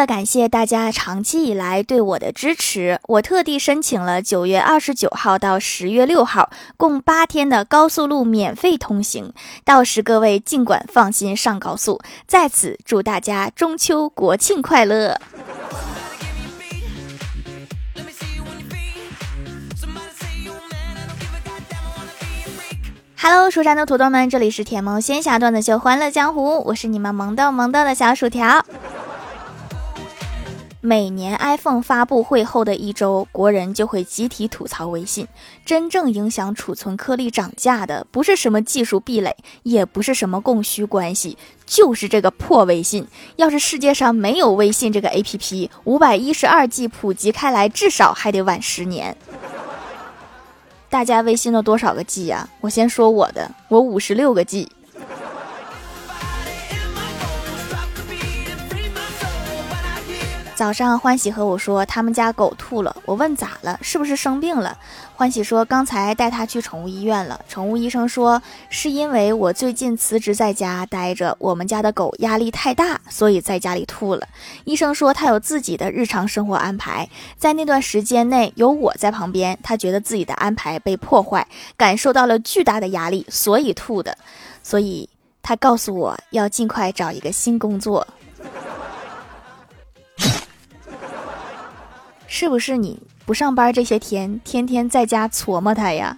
了感谢大家长期以来对我的支持，我特地申请了九月二十九号到十月六号共八天的高速路免费通行，到时各位尽管放心上高速。在此祝大家中秋国庆快乐！Hello，蜀山的土豆们，这里是甜萌仙侠段子秀《欢乐江湖》，我是你们萌豆萌豆的小薯条。每年 iPhone 发布会后的一周，国人就会集体吐槽微信。真正影响储存颗粒涨价的，不是什么技术壁垒，也不是什么供需关系，就是这个破微信。要是世界上没有微信这个 APP，五百一十二 G 普及开来，至少还得晚十年。大家微信都多少个 G 呀？我先说我的，我五十六个 G。早上欢喜和我说他们家狗吐了，我问咋了，是不是生病了？欢喜说刚才带他去宠物医院了，宠物医生说是因为我最近辞职在家待着，我们家的狗压力太大，所以在家里吐了。医生说他有自己的日常生活安排，在那段时间内有我在旁边，他觉得自己的安排被破坏，感受到了巨大的压力，所以吐的。所以他告诉我要尽快找一个新工作。是不是你不上班这些天，天天在家琢磨他呀？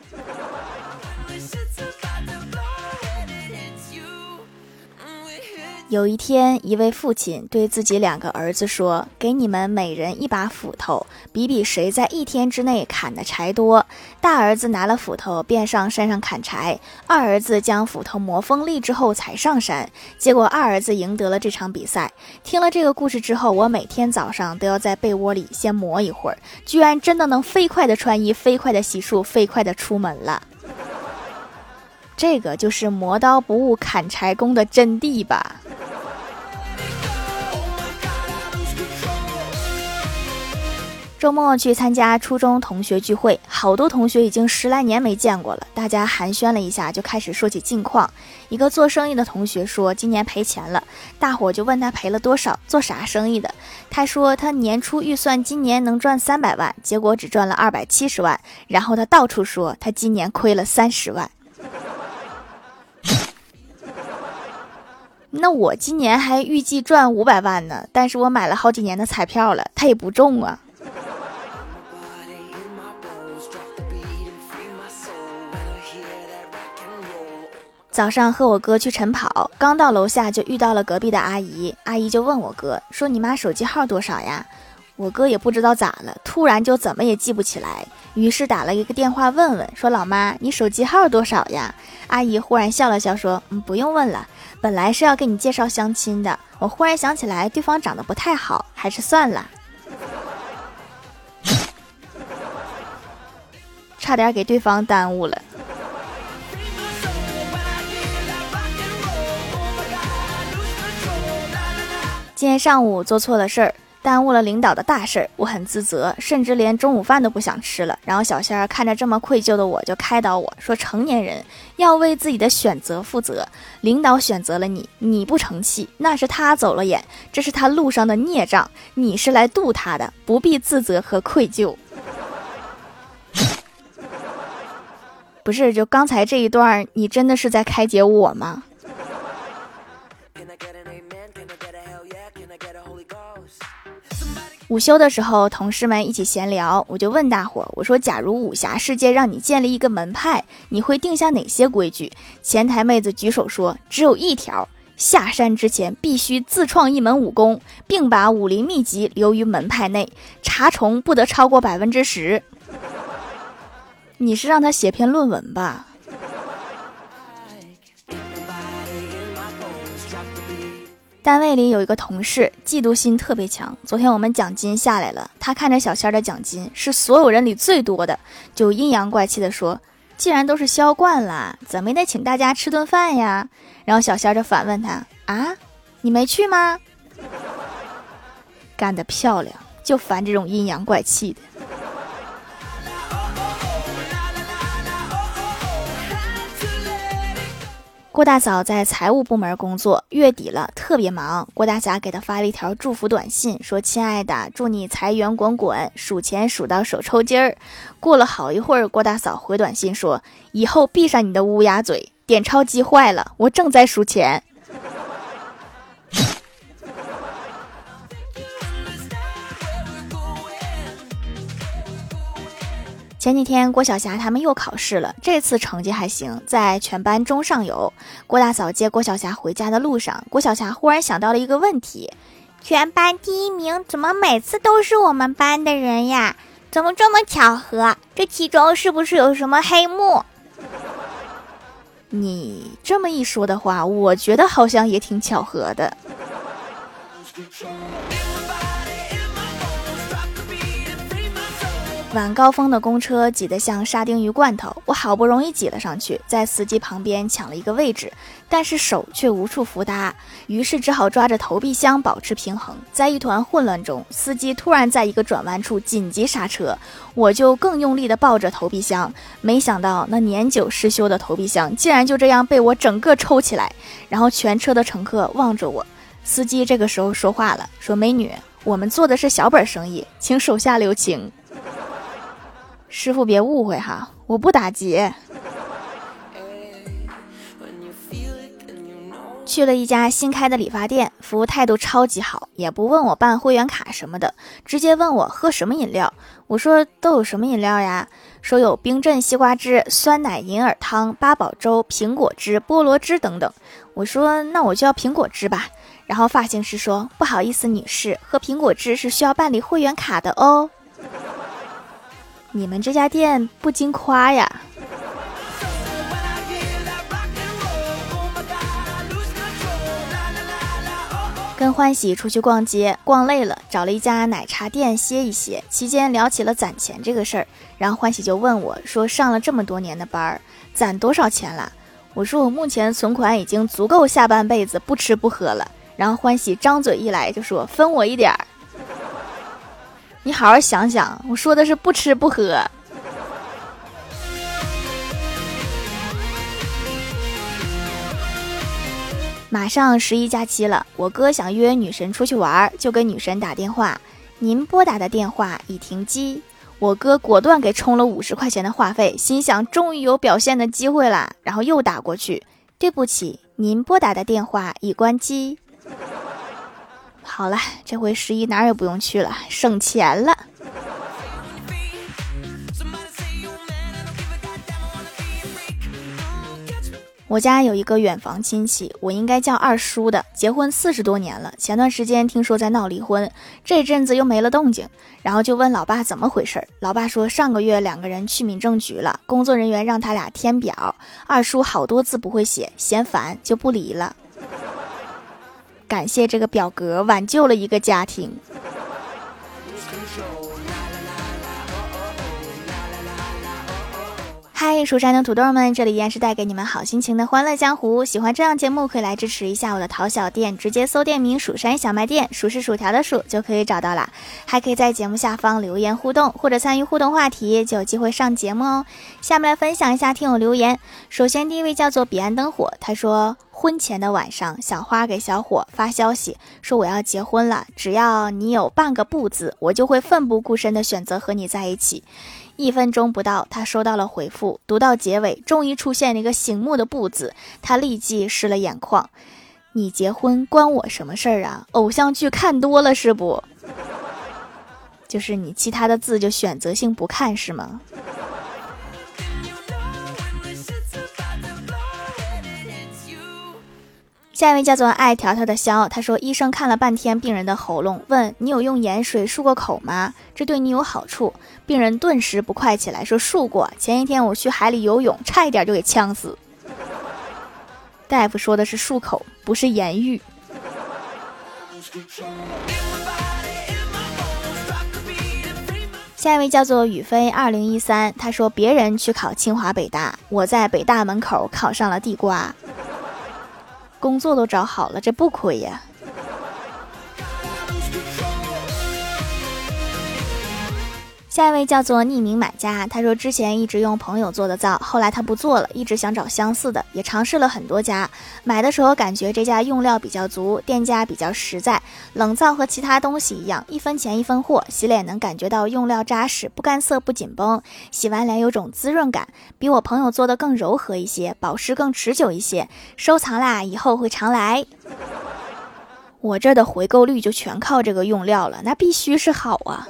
有一天，一位父亲对自己两个儿子说：“给你们每人一把斧头，比比谁在一天之内砍的柴多。”大儿子拿了斧头，便上山上砍柴；二儿子将斧头磨锋利之后才上山。结果二儿子赢得了这场比赛。听了这个故事之后，我每天早上都要在被窝里先磨一会儿，居然真的能飞快的穿衣、飞快的洗漱、飞快的出门了。这个就是磨刀不误砍柴工的真谛吧。周末去参加初中同学聚会，好多同学已经十来年没见过了。大家寒暄了一下，就开始说起近况。一个做生意的同学说，今年赔钱了。大伙就问他赔了多少，做啥生意的？他说他年初预算今年能赚三百万，结果只赚了二百七十万。然后他到处说他今年亏了三十万。那我今年还预计赚五百万呢，但是我买了好几年的彩票了，它也不中啊。早上和我哥去晨跑，刚到楼下就遇到了隔壁的阿姨。阿姨就问我哥说：“你妈手机号多少呀？”我哥也不知道咋了，突然就怎么也记不起来，于是打了一个电话问问，说：“老妈，你手机号多少呀？”阿姨忽然笑了笑说：“嗯，不用问了，本来是要给你介绍相亲的，我忽然想起来对方长得不太好，还是算了。”差点给对方耽误了。今天上午做错了事儿，耽误了领导的大事儿，我很自责，甚至连中午饭都不想吃了。然后小仙儿看着这么愧疚的我，就开导我说：“成年人要为自己的选择负责。领导选择了你，你不成器，那是他走了眼，这是他路上的孽障，你是来渡他的，不必自责和愧疚。”不是，就刚才这一段，你真的是在开解我吗？午休的时候，同事们一起闲聊，我就问大伙：“我说，假如武侠世界让你建立一个门派，你会定下哪些规矩？”前台妹子举手说：“只有一条，下山之前必须自创一门武功，并把武林秘籍留于门派内，查重不得超过百分之十。”你是让他写篇论文吧？单位里有一个同事，嫉妒心特别强。昨天我们奖金下来了，他看着小仙儿的奖金是所有人里最多的，就阴阳怪气的说：“既然都是销冠了，怎么也得请大家吃顿饭呀？”然后小仙儿就反问他：“啊，你没去吗？”干得漂亮，就烦这种阴阳怪气的。郭大嫂在财务部门工作，月底了特别忙。郭大侠给她发了一条祝福短信，说：“亲爱的，祝你财源滚滚，数钱数到手抽筋儿。”过了好一会儿，郭大嫂回短信说：“以后闭上你的乌鸦嘴，点钞机坏了，我正在数钱。”前几天郭晓霞他们又考试了，这次成绩还行，在全班中上游。郭大嫂接郭晓霞回家的路上，郭晓霞忽然想到了一个问题：全班第一名怎么每次都是我们班的人呀？怎么这么巧合？这其中是不是有什么黑幕？你这么一说的话，我觉得好像也挺巧合的。晚高峰的公车挤得像沙丁鱼罐头，我好不容易挤了上去，在司机旁边抢了一个位置，但是手却无处扶搭，于是只好抓着投币箱保持平衡。在一团混乱中，司机突然在一个转弯处紧急刹车，我就更用力地抱着投币箱，没想到那年久失修的投币箱竟然就这样被我整个抽起来，然后全车的乘客望着我，司机这个时候说话了，说：“美女，我们做的是小本生意，请手下留情。”师傅别误会哈，我不打劫。去了一家新开的理发店，服务态度超级好，也不问我办会员卡什么的，直接问我喝什么饮料。我说都有什么饮料呀？说有冰镇西瓜汁、酸奶银耳汤、八宝粥、苹果汁、菠萝汁等等。我说那我就要苹果汁吧。然后发型师说不好意思，女士，喝苹果汁是需要办理会员卡的哦。你们这家店不经夸呀。跟欢喜出去逛街，逛累了，找了一家奶茶店歇一歇。期间聊起了攒钱这个事儿，然后欢喜就问我说：“上了这么多年的班儿，攒多少钱了？”我说：“我目前存款已经足够下半辈子不吃不喝了。”然后欢喜张嘴一来就说：“分我一点儿。”你好好想想，我说的是不吃不喝。马上十一假期了，我哥想约女神出去玩，就给女神打电话：“您拨打的电话已停机。”我哥果断给充了五十块钱的话费，心想终于有表现的机会了，然后又打过去：“对不起，您拨打的电话已关机。”好了，这回十一哪儿也不用去了，省钱了。我家有一个远房亲戚，我应该叫二叔的，结婚四十多年了。前段时间听说在闹离婚，这阵子又没了动静，然后就问老爸怎么回事。老爸说上个月两个人去民政局了，工作人员让他俩填表，二叔好多字不会写，嫌烦就不离了。感谢这个表格挽救了一个家庭。嗨，蜀山的土豆们，这里依然是带给你们好心情的欢乐江湖。喜欢这样节目，可以来支持一下我的淘小店，直接搜店名“蜀山小卖店”，数是薯条的数就可以找到啦。还可以在节目下方留言互动，或者参与互动话题，就有机会上节目哦。下面来分享一下听友留言。首先第一位叫做彼岸灯火，他说。婚前的晚上，小花给小伙发消息说：“我要结婚了，只要你有半个不字，我就会奋不顾身的选择和你在一起。”一分钟不到，他收到了回复。读到结尾，终于出现了一个醒目的不字，他立即湿了眼眶。你结婚关我什么事儿啊？偶像剧看多了是不？就是你其他的字就选择性不看是吗？下一位叫做爱条条的肖，他说医生看了半天病人的喉咙，问你有用盐水漱过口吗？这对你有好处。病人顿时不快起来，说漱过。前一天我去海里游泳，差一点就给呛死。大夫说的是漱口，不是盐浴。下一位叫做宇飞二零一三，他说别人去考清华北大，我在北大门口考上了地瓜。工作都找好了，这不亏呀。下一位叫做匿名买家，他说之前一直用朋友做的皂，后来他不做了，一直想找相似的，也尝试了很多家。买的时候感觉这家用料比较足，店家比较实在。冷皂和其他东西一样，一分钱一分货，洗脸能感觉到用料扎实，不干涩不紧绷，洗完脸有种滋润感，比我朋友做的更柔和一些，保湿更持久一些。收藏啦，以后会常来。我这儿的回购率就全靠这个用料了，那必须是好啊。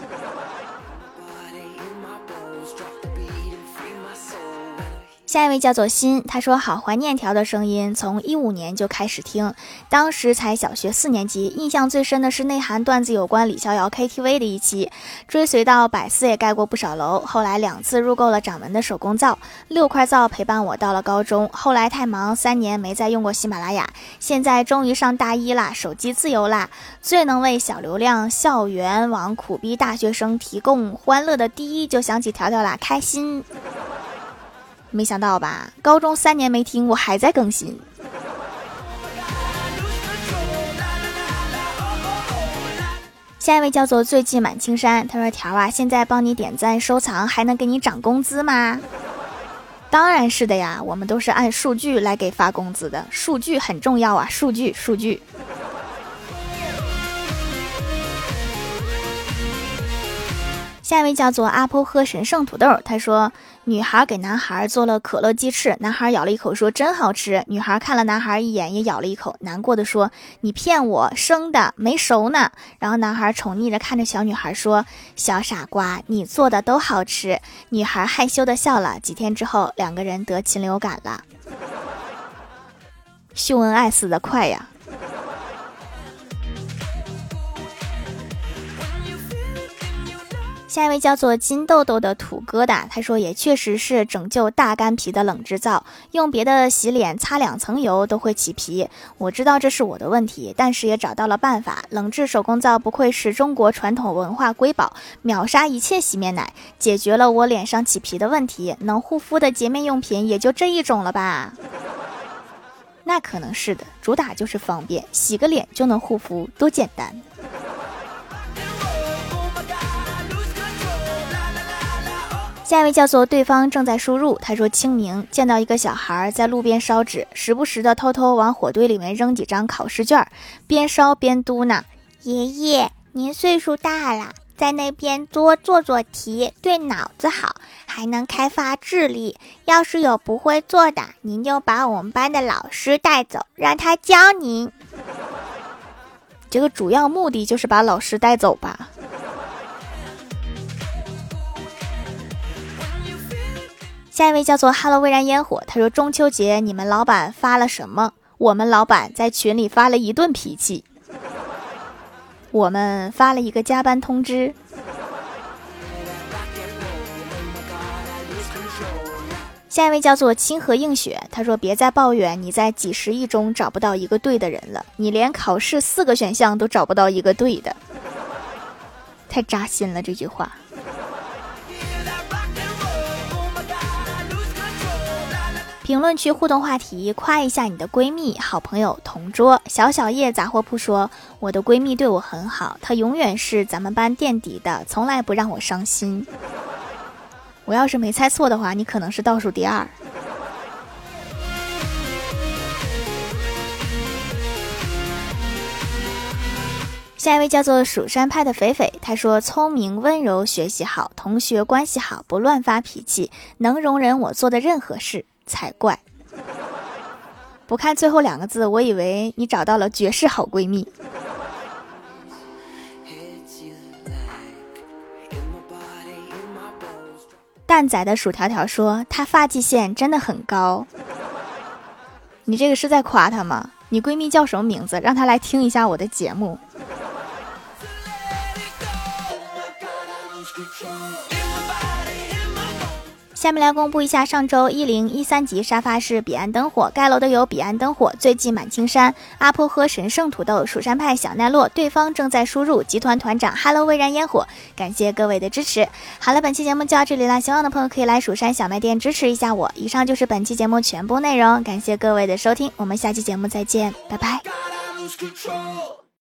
下一位叫做心，他说好怀念条的声音，从一五年就开始听，当时才小学四年级，印象最深的是内涵段子有关李逍遥 KTV 的一期，追随到百思也盖过不少楼，后来两次入购了掌门的手工皂，六块皂陪伴我到了高中，后来太忙，三年没再用过喜马拉雅，现在终于上大一啦，手机自由啦，最能为小流量校园网苦逼大学生提供欢乐的第一，就想起条条啦，开心。没想到吧？高中三年没听，我还在更新。下一位叫做醉迹满青山，他说：“条啊，现在帮你点赞收藏，还能给你涨工资吗？”当然是的呀，我们都是按数据来给发工资的，数据很重要啊，数据数据。下一位叫做阿婆喝神圣土豆，他说。女孩给男孩做了可乐鸡翅，男孩咬了一口说：“真好吃。”女孩看了男孩一眼，也咬了一口，难过的说：“你骗我，生的没熟呢。”然后男孩宠溺着看着小女孩说：“小傻瓜，你做的都好吃。”女孩害羞的笑了。几天之后，两个人得禽流感了，秀恩爱死的快呀！下一位叫做金豆豆的土疙瘩，他说也确实是拯救大干皮的冷制皂，用别的洗脸擦两层油都会起皮。我知道这是我的问题，但是也找到了办法。冷制手工皂不愧是中国传统文化瑰宝，秒杀一切洗面奶，解决了我脸上起皮的问题。能护肤的洁面用品也就这一种了吧？那可能是的，主打就是方便，洗个脸就能护肤，多简单。下一位叫做对方正在输入，他说清明见到一个小孩在路边烧纸，时不时的偷偷往火堆里面扔几张考试卷，边烧边嘟囔：“爷爷，您岁数大了，在那边多做做题，对脑子好，还能开发智力。要是有不会做的，您就把我们班的老师带走，让他教您。这个主要目的就是把老师带走吧。”下一位叫做 “Hello 微燃烟火”，他说：“中秋节你们老板发了什么？我们老板在群里发了一顿脾气，我们发了一个加班通知。”下一位叫做“清河映雪”，他说：“别再抱怨你在几十亿中找不到一个对的人了，你连考试四个选项都找不到一个对的，太扎心了这句话。”评论区互动话题：夸一下你的闺蜜、好朋友、同桌。小小叶杂货铺说：“我的闺蜜对我很好，她永远是咱们班垫底的，从来不让我伤心。”我要是没猜错的话，你可能是倒数第二。下一位叫做蜀山派的肥肥，他说：“聪明、温柔、学习好，同学关系好，不乱发脾气，能容忍我做的任何事。”才怪！不看最后两个字，我以为你找到了绝世好闺蜜。蛋仔的薯条条说：“她发际线真的很高。”你这个是在夸她吗？你闺蜜叫什么名字？让她来听一下我的节目。下面来公布一下上周一零一三级沙发是彼岸灯火，盖楼的有彼岸灯火、醉迹满青山、阿婆喝神圣土豆、蜀山派小奈落，对方正在输入集团团长 Hello 微燃烟火，感谢各位的支持。好了，本期节目就到这里了，喜欢的朋友可以来蜀山小卖店支持一下我。以上就是本期节目全部内容，感谢各位的收听，我们下期节目再见，拜拜。